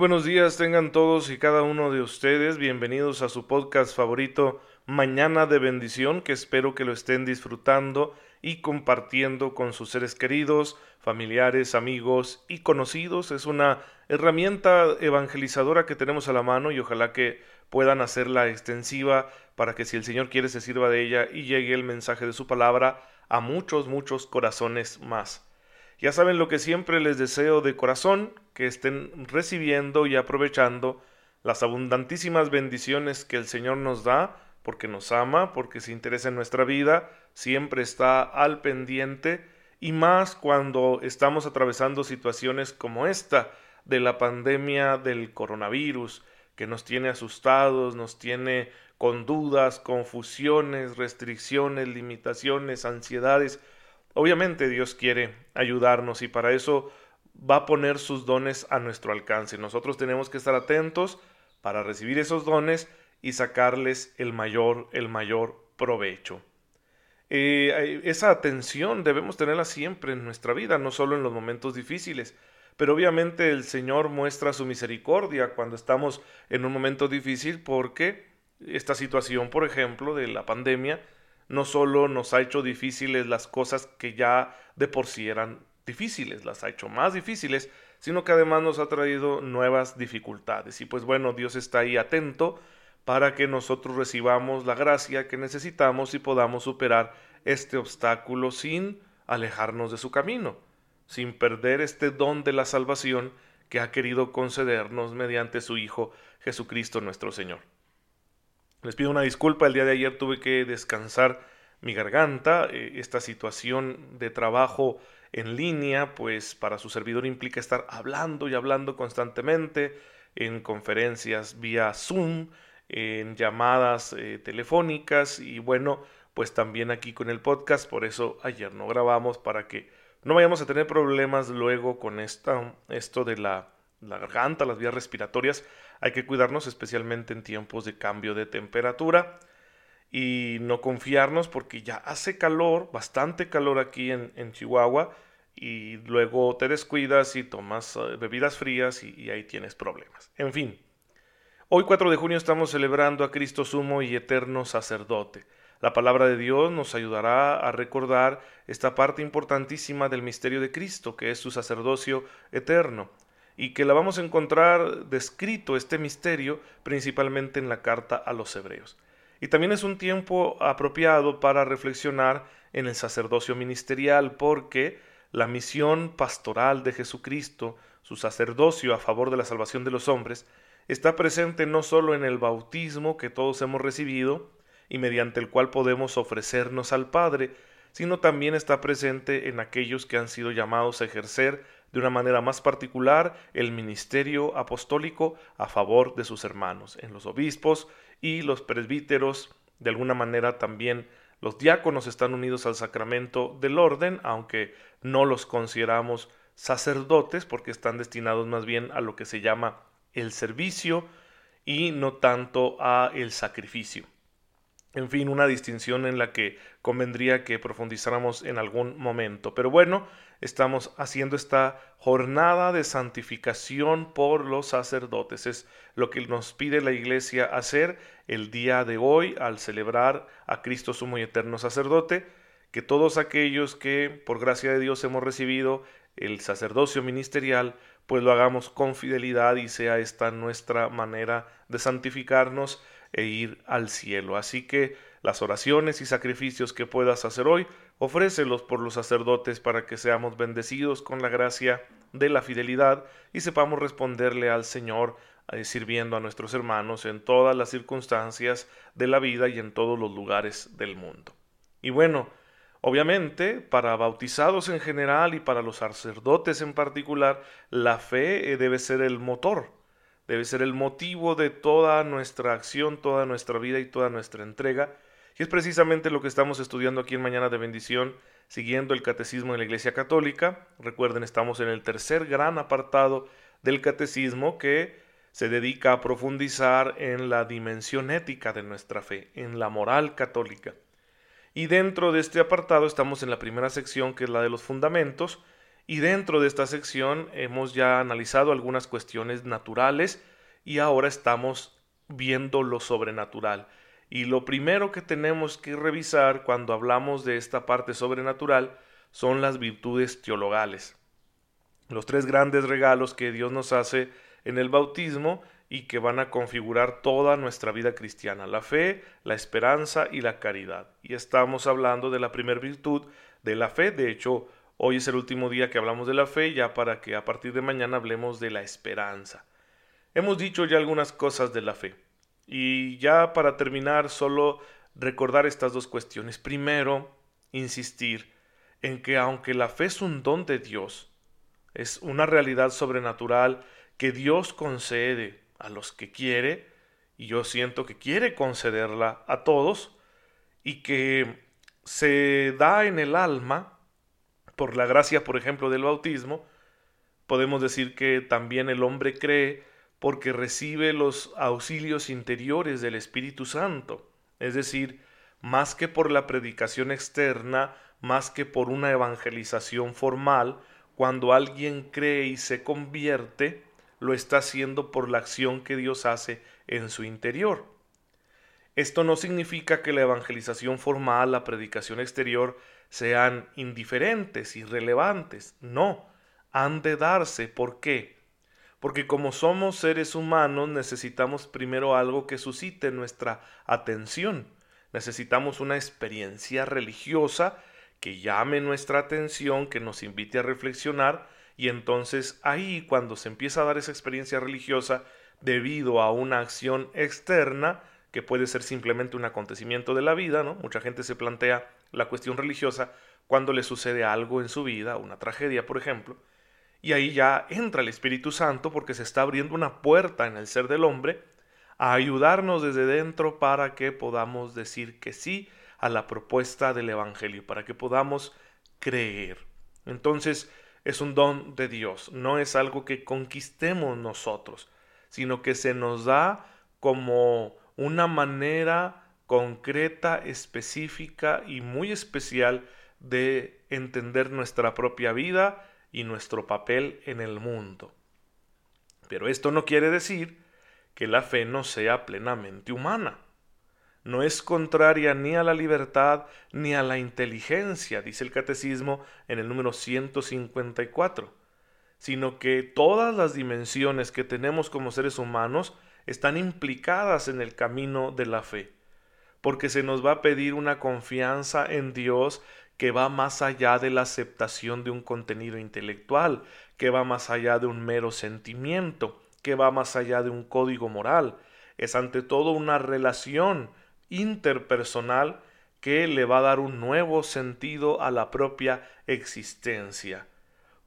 Buenos días tengan todos y cada uno de ustedes. Bienvenidos a su podcast favorito Mañana de Bendición, que espero que lo estén disfrutando y compartiendo con sus seres queridos, familiares, amigos y conocidos. Es una herramienta evangelizadora que tenemos a la mano y ojalá que puedan hacerla extensiva para que si el Señor quiere se sirva de ella y llegue el mensaje de su palabra a muchos, muchos corazones más. Ya saben lo que siempre les deseo de corazón, que estén recibiendo y aprovechando las abundantísimas bendiciones que el Señor nos da, porque nos ama, porque se interesa en nuestra vida, siempre está al pendiente, y más cuando estamos atravesando situaciones como esta de la pandemia del coronavirus, que nos tiene asustados, nos tiene con dudas, confusiones, restricciones, limitaciones, ansiedades, Obviamente Dios quiere ayudarnos y para eso va a poner sus dones a nuestro alcance. Nosotros tenemos que estar atentos para recibir esos dones y sacarles el mayor, el mayor provecho. Eh, esa atención debemos tenerla siempre en nuestra vida, no solo en los momentos difíciles. Pero obviamente el Señor muestra su misericordia cuando estamos en un momento difícil porque esta situación, por ejemplo, de la pandemia, no solo nos ha hecho difíciles las cosas que ya de por sí eran difíciles, las ha hecho más difíciles, sino que además nos ha traído nuevas dificultades. Y pues bueno, Dios está ahí atento para que nosotros recibamos la gracia que necesitamos y podamos superar este obstáculo sin alejarnos de su camino, sin perder este don de la salvación que ha querido concedernos mediante su Hijo Jesucristo nuestro Señor. Les pido una disculpa, el día de ayer tuve que descansar mi garganta. Eh, esta situación de trabajo en línea, pues para su servidor implica estar hablando y hablando constantemente en conferencias vía Zoom, en llamadas eh, telefónicas y bueno, pues también aquí con el podcast, por eso ayer no grabamos para que no vayamos a tener problemas luego con esta, esto de la, la garganta, las vías respiratorias. Hay que cuidarnos especialmente en tiempos de cambio de temperatura y no confiarnos porque ya hace calor, bastante calor aquí en, Chihuahua y luego te descuidas y tomas eh, bebidas frías y, y ahí tienes problemas. En fin, hoy 4 de junio estamos celebrando a Cristo sumo y eterno sacerdote. La palabra de Dios nos ayudará a recordar esta parte importantísima del misterio de Cristo, que es su sacerdocio eterno y que la vamos a encontrar descrito este misterio principalmente en la carta a los hebreos. Y también es un tiempo apropiado para reflexionar en el sacerdocio ministerial porque la misión pastoral de Jesucristo, su sacerdocio a favor de la salvación de los hombres, está presente no solo en el bautismo que todos hemos recibido y mediante el cual podemos ofrecernos al Padre, sino también está presente en aquellos que han sido llamados a ejercer de una manera más particular el ministerio apostólico a favor de sus hermanos, en los obispos y los presbíteros, de alguna manera también los diáconos están unidos al sacramento del orden, aunque no los consideramos sacerdotes porque están destinados más bien a lo que se llama el servicio y no tanto a el sacrificio. En fin, una distinción en la que convendría que profundizáramos en algún momento. Pero bueno, estamos haciendo esta jornada de santificación por los sacerdotes. Es lo que nos pide la Iglesia hacer el día de hoy al celebrar a Cristo sumo y eterno sacerdote, que todos aquellos que por gracia de Dios hemos recibido el sacerdocio ministerial, pues lo hagamos con fidelidad y sea esta nuestra manera de santificarnos e ir al cielo. Así que las oraciones y sacrificios que puedas hacer hoy, ofrécelos por los sacerdotes para que seamos bendecidos con la gracia de la fidelidad y sepamos responderle al Señor eh, sirviendo a nuestros hermanos en todas las circunstancias de la vida y en todos los lugares del mundo. Y bueno, Obviamente, para bautizados en general y para los sacerdotes en particular, la fe eh, debe ser el motor debe ser el motivo de toda nuestra acción, toda nuestra vida y toda nuestra entrega. Y es precisamente lo que estamos estudiando aquí en Mañana de Bendición, siguiendo el Catecismo de la Iglesia Católica. Recuerden, estamos en el tercer gran apartado del Catecismo que se dedica a profundizar en la dimensión ética de nuestra fe, en la moral católica. Y dentro de este apartado estamos en la primera sección, que es la de los fundamentos, Y dentro de esta sección hemos ya analizado algunas cuestiones naturales y ahora estamos viendo lo sobrenatural. Y lo primero que tenemos que revisar cuando hablamos de esta parte sobrenatural son las virtudes teologales. Los tres grandes regalos que Dios nos hace en el bautismo y que van a configurar toda nuestra vida cristiana, la fe, la esperanza y la caridad. Y estamos hablando de la primera virtud de la fe, de hecho, hoy es el último día que hablamos de la fe, ya para que a partir de mañana hablemos de la esperanza. Hemos dicho ya algunas cosas de la fe. Y ya para terminar, solo recordar estas dos cuestiones. Primero, insistir en que aunque la fe es un don de Dios, es una realidad sobrenatural que Dios concede a los que quiere, y yo siento que quiere concederla a todos, y que se da en el alma, por la gracia, por ejemplo, del bautismo, podemos decir que también el hombre cree porque recibe los auxilios interiores del Espíritu Santo, es decir, más que por la predicación externa, más que por una evangelización formal, cuando alguien cree y se convierte, lo está haciendo por la acción que Dios hace en su interior. Esto no significa que la evangelización formal, la predicación exterior, sean indiferentes, irrelevantes. No, han de darse. ¿Por qué? Porque como somos seres humanos necesitamos primero algo que suscite nuestra atención. Necesitamos una experiencia religiosa que llame nuestra atención, que nos invite a reflexionar y entonces ahí cuando se empieza a dar esa experiencia religiosa debido a una acción externa, que puede ser simplemente un acontecimiento de la vida, ¿no? Mucha gente se plantea la cuestión religiosa cuando le sucede algo en su vida, una tragedia, por ejemplo, y ahí ya entra el Espíritu Santo porque se está abriendo una puerta en el ser del hombre a ayudarnos desde dentro para que podamos decir que sí a la propuesta del Evangelio, para que podamos creer. Entonces, es un don de Dios, no es algo que conquistemos nosotros, sino que se nos da como una manera concreta, específica y muy especial de entender nuestra propia vida y nuestro papel en el mundo. Pero esto no quiere decir que la fe no sea plenamente humana. No es contraria ni a la libertad ni a la inteligencia, dice el catecismo en el número 154, sino que todas las dimensiones que tenemos como seres humanos están implicadas en el camino de la fe, porque se nos va a pedir una confianza en Dios que va más allá de la aceptación de un contenido intelectual, que va más allá de un mero sentimiento, que va más allá de un código moral. Es ante todo una relación interpersonal que le va a dar un nuevo sentido a la propia existencia.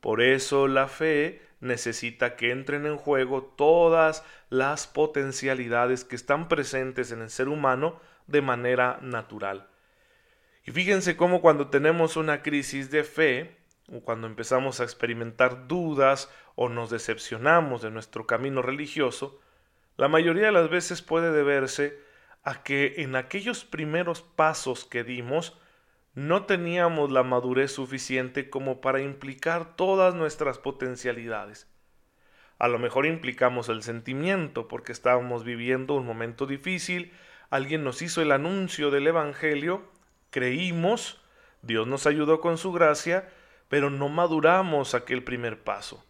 Por eso la fe necesita que entren en juego todas las potencialidades que están presentes en el ser humano de manera natural. Y fíjense cómo cuando tenemos una crisis de fe, o cuando empezamos a experimentar dudas o nos decepcionamos de nuestro camino religioso, la mayoría de las veces puede deberse a que en aquellos primeros pasos que dimos no teníamos la madurez suficiente como para implicar todas nuestras potencialidades. A lo mejor implicamos el sentimiento porque estábamos viviendo un momento difícil, alguien nos hizo el anuncio del Evangelio creímos, Dios nos ayudó con su gracia, pero no maduramos aquel primer paso.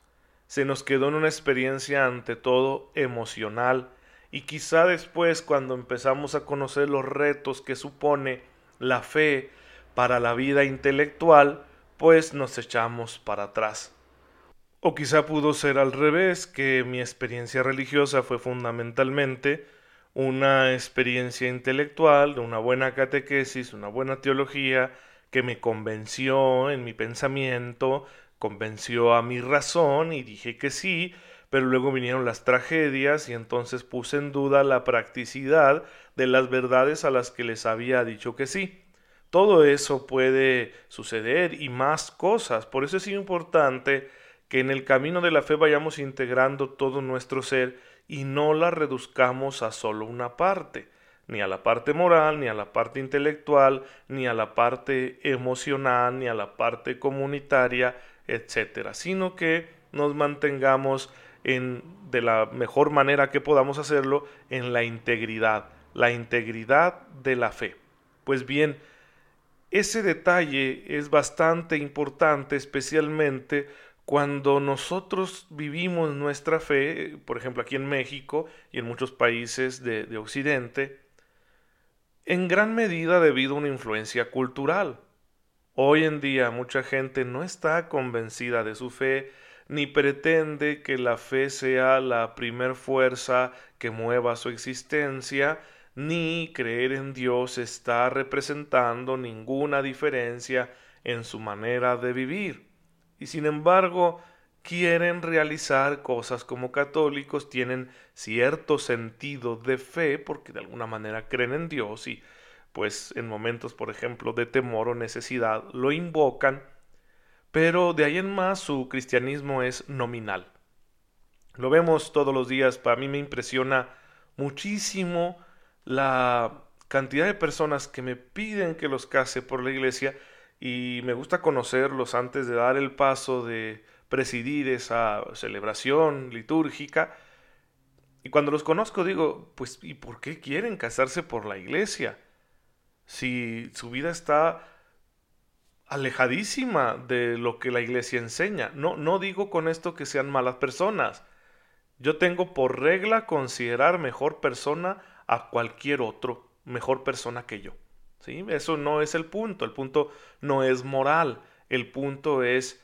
Se nos quedó en una experiencia ante todo emocional y quizá después cuando empezamos a conocer los retos que supone la fe para la vida intelectual, pues nos echamos para atrás. O quizá pudo ser al revés, que mi experiencia religiosa fue fundamentalmente una experiencia intelectual, de una buena catequesis, una buena teología, que me convenció en mi pensamiento, convenció a mi razón y dije que sí, pero luego vinieron las tragedias y entonces puse en duda la practicidad de las verdades a las que les había dicho que sí. Todo eso puede suceder y más cosas. Por eso es importante que en el camino de la fe vayamos integrando todo nuestro ser y no la reduzcamos a solo una parte, ni a la parte moral, ni a la parte intelectual, ni a la parte emocional, ni a la parte comunitaria, etcétera, sino que nos mantengamos en, de la mejor manera que podamos hacerlo en la integridad, la integridad de la fe. Pues bien, ese detalle es bastante importante, especialmente cuando nosotros vivimos nuestra fe, por ejemplo aquí en México y en muchos países de, de Occidente, en gran medida debido a una influencia cultural. Hoy en día mucha gente no está convencida de su fe, ni pretende que la fe sea la primer fuerza que mueva su existencia, ni creer en Dios está representando ninguna diferencia en su manera de vivir. Y sin embargo, quieren realizar cosas como católicos, tienen cierto sentido de fe porque de alguna manera creen en Dios y pues en momentos, por ejemplo, de temor o necesidad lo invocan, pero de ahí en más su cristianismo es nominal. Lo vemos todos los días, para mí me impresiona muchísimo la cantidad de personas que me piden que los case por la iglesia y me gusta conocerlos antes de dar el paso de presidir esa celebración litúrgica. Y cuando los conozco digo, pues ¿y por qué quieren casarse por la iglesia? Si su vida está alejadísima de lo que la iglesia enseña. No, no digo con esto que sean malas personas. Yo tengo por regla considerar mejor persona a cualquier otro, mejor persona que yo. ¿Sí? Eso no es el punto. El punto no es moral. El punto es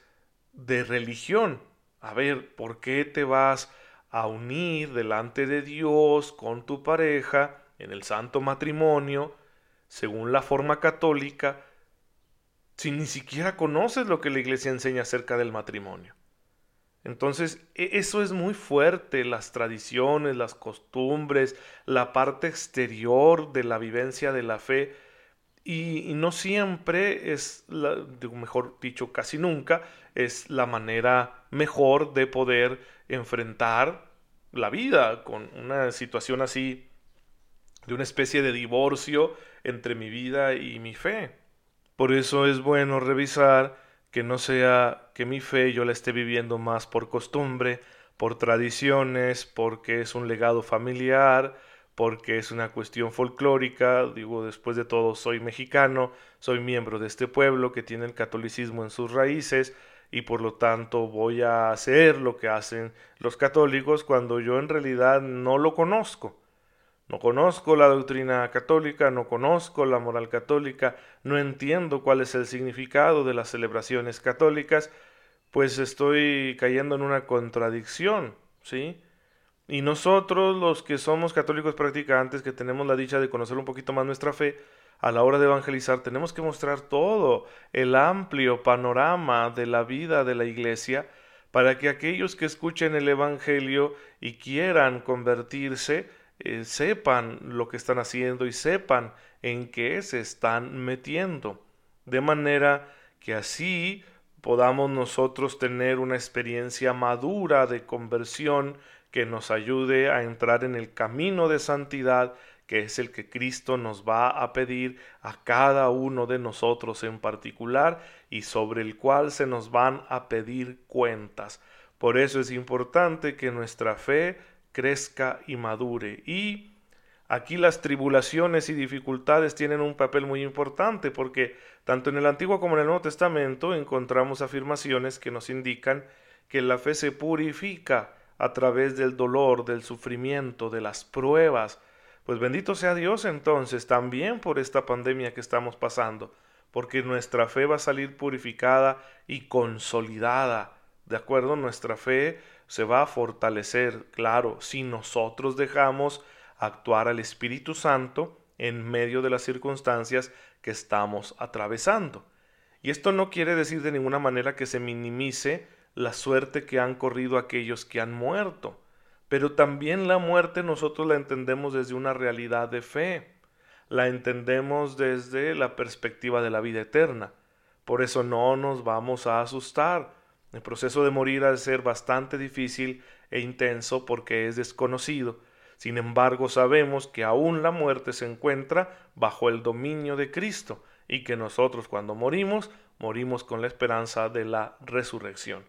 de religión. A ver, ¿por qué te vas a unir delante de Dios con tu pareja en el santo matrimonio, según la forma católica, si ni siquiera conoces lo que la iglesia enseña acerca del matrimonio. Entonces, e, eso es muy fuerte, las tradiciones, las costumbres, la parte exterior de la vivencia de la fe, y, no siempre es, la, mejor dicho, casi nunca, es la manera mejor de poder enfrentar la vida con una situación así, de una especie de divorcio entre mi vida y mi fe. Por eso es bueno revisar que no sea que mi fe yo la esté viviendo más por costumbre, por tradiciones, porque es un legado familiar, porque es una cuestión folclórica, digo, después de todo soy mexicano, soy miembro de este pueblo que tiene el catolicismo en sus raíces y por lo tanto voy a hacer lo que hacen los católicos cuando yo en realidad no lo conozco. No conozco la doctrina católica, no conozco la moral católica, no entiendo cuál es el significado de las celebraciones católicas, pues estoy cayendo en una contradicción, ¿sí? Y nosotros, los que somos católicos practicantes, que tenemos la dicha de conocer un poquito más nuestra fe, a la hora de evangelizar tenemos que mostrar todo el amplio panorama de la vida de la iglesia para que aquellos que escuchen el Evangelio y quieran convertirse, eh, sepan lo que están haciendo y sepan en qué se están metiendo. De manera que así podamos nosotros tener una experiencia madura de conversión que nos ayude a entrar en el camino de santidad que es el que Cristo nos va a pedir a cada uno de nosotros en particular y sobre el cual se nos van a pedir cuentas. Por eso es importante que nuestra fe crezca y madure. Y aquí las tribulaciones y dificultades tienen un papel muy importante porque tanto en el Antiguo como en el Nuevo Testamento encontramos afirmaciones que nos indican que la fe se purifica a través del dolor, del sufrimiento, de las pruebas. Pues bendito sea Dios entonces también por esta pandemia que estamos pasando, porque nuestra fe va a salir purificada y consolidada. ¿De acuerdo? Nuestra fe se va a fortalecer, claro, si nosotros dejamos actuar al Espíritu Santo en medio de las circunstancias que estamos atravesando. Y esto no quiere decir de ninguna manera que se minimice la suerte que han corrido aquellos que han muerto, pero también la muerte nosotros la entendemos desde una realidad de fe, la entendemos desde la perspectiva de la vida eterna. Por eso no nos vamos a asustar, el proceso de morir ha de ser bastante difícil e intenso porque es desconocido. Sin embargo, sabemos que aún la muerte se encuentra bajo el dominio de Cristo y que nosotros cuando morimos, morimos con la esperanza de la resurrección.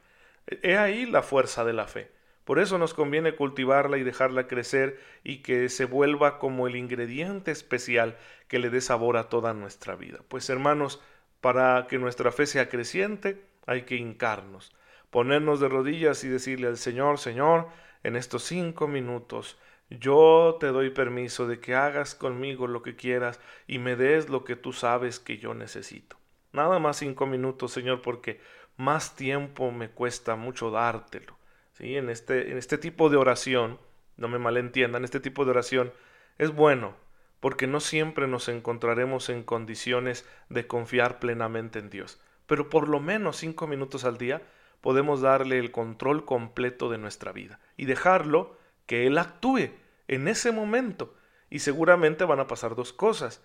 He ahí la fuerza de la fe. Por eso nos conviene cultivarla y dejarla crecer y que se vuelva como el ingrediente especial que le dé sabor a toda nuestra vida. Pues hermanos, para que nuestra fe sea creciente, hay que hincarnos, ponernos de rodillas y decirle al Señor, Señor, en estos cinco minutos, yo te doy permiso de que hagas conmigo lo que quieras y me des lo que tú sabes que yo necesito. Nada más cinco minutos, Señor, porque más tiempo me cuesta mucho dártelo. ¿Sí? En, este, en este tipo de oración, no me malentiendan, este tipo de oración es bueno, porque no siempre nos encontraremos en condiciones de confiar plenamente en Dios. Pero por lo menos cinco minutos al día podemos darle el control completo de nuestra vida y dejarlo que Él actúe en ese momento. Y seguramente van a pasar dos cosas,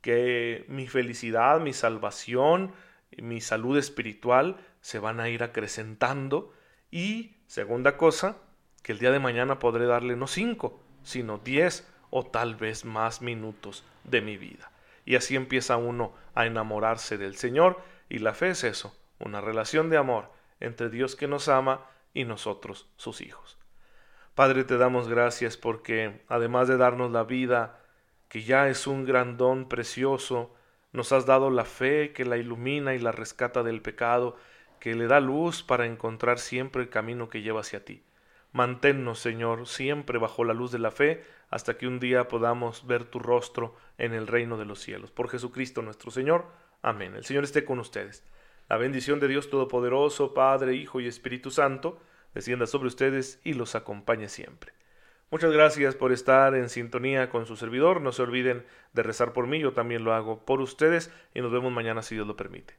que mi felicidad, mi salvación, mi salud espiritual se van a ir acrecentando y segunda cosa, que el día de mañana podré darle no cinco, sino diez o tal vez más minutos de mi vida. Y así empieza uno a enamorarse del Señor y la fe es eso, una relación de amor entre Dios que nos ama y nosotros, sus hijos. Padre, te damos gracias porque, además de darnos la vida, que ya es un gran don precioso, nos has dado la fe que la ilumina y la rescata del pecado, que le da luz para encontrar siempre el camino que lleva hacia ti. Manténnos, Señor, siempre bajo la luz de la fe, hasta que un día podamos ver tu rostro en el reino de los cielos. Por Jesucristo nuestro Señor. Amén. El Señor esté con ustedes. La bendición de Dios Todopoderoso, Padre, Hijo y Espíritu Santo, descienda sobre ustedes y los acompañe siempre. Muchas gracias por estar en sintonía con su servidor. No se olviden de rezar por mí, yo también lo hago por ustedes y nos vemos mañana si Dios lo permite.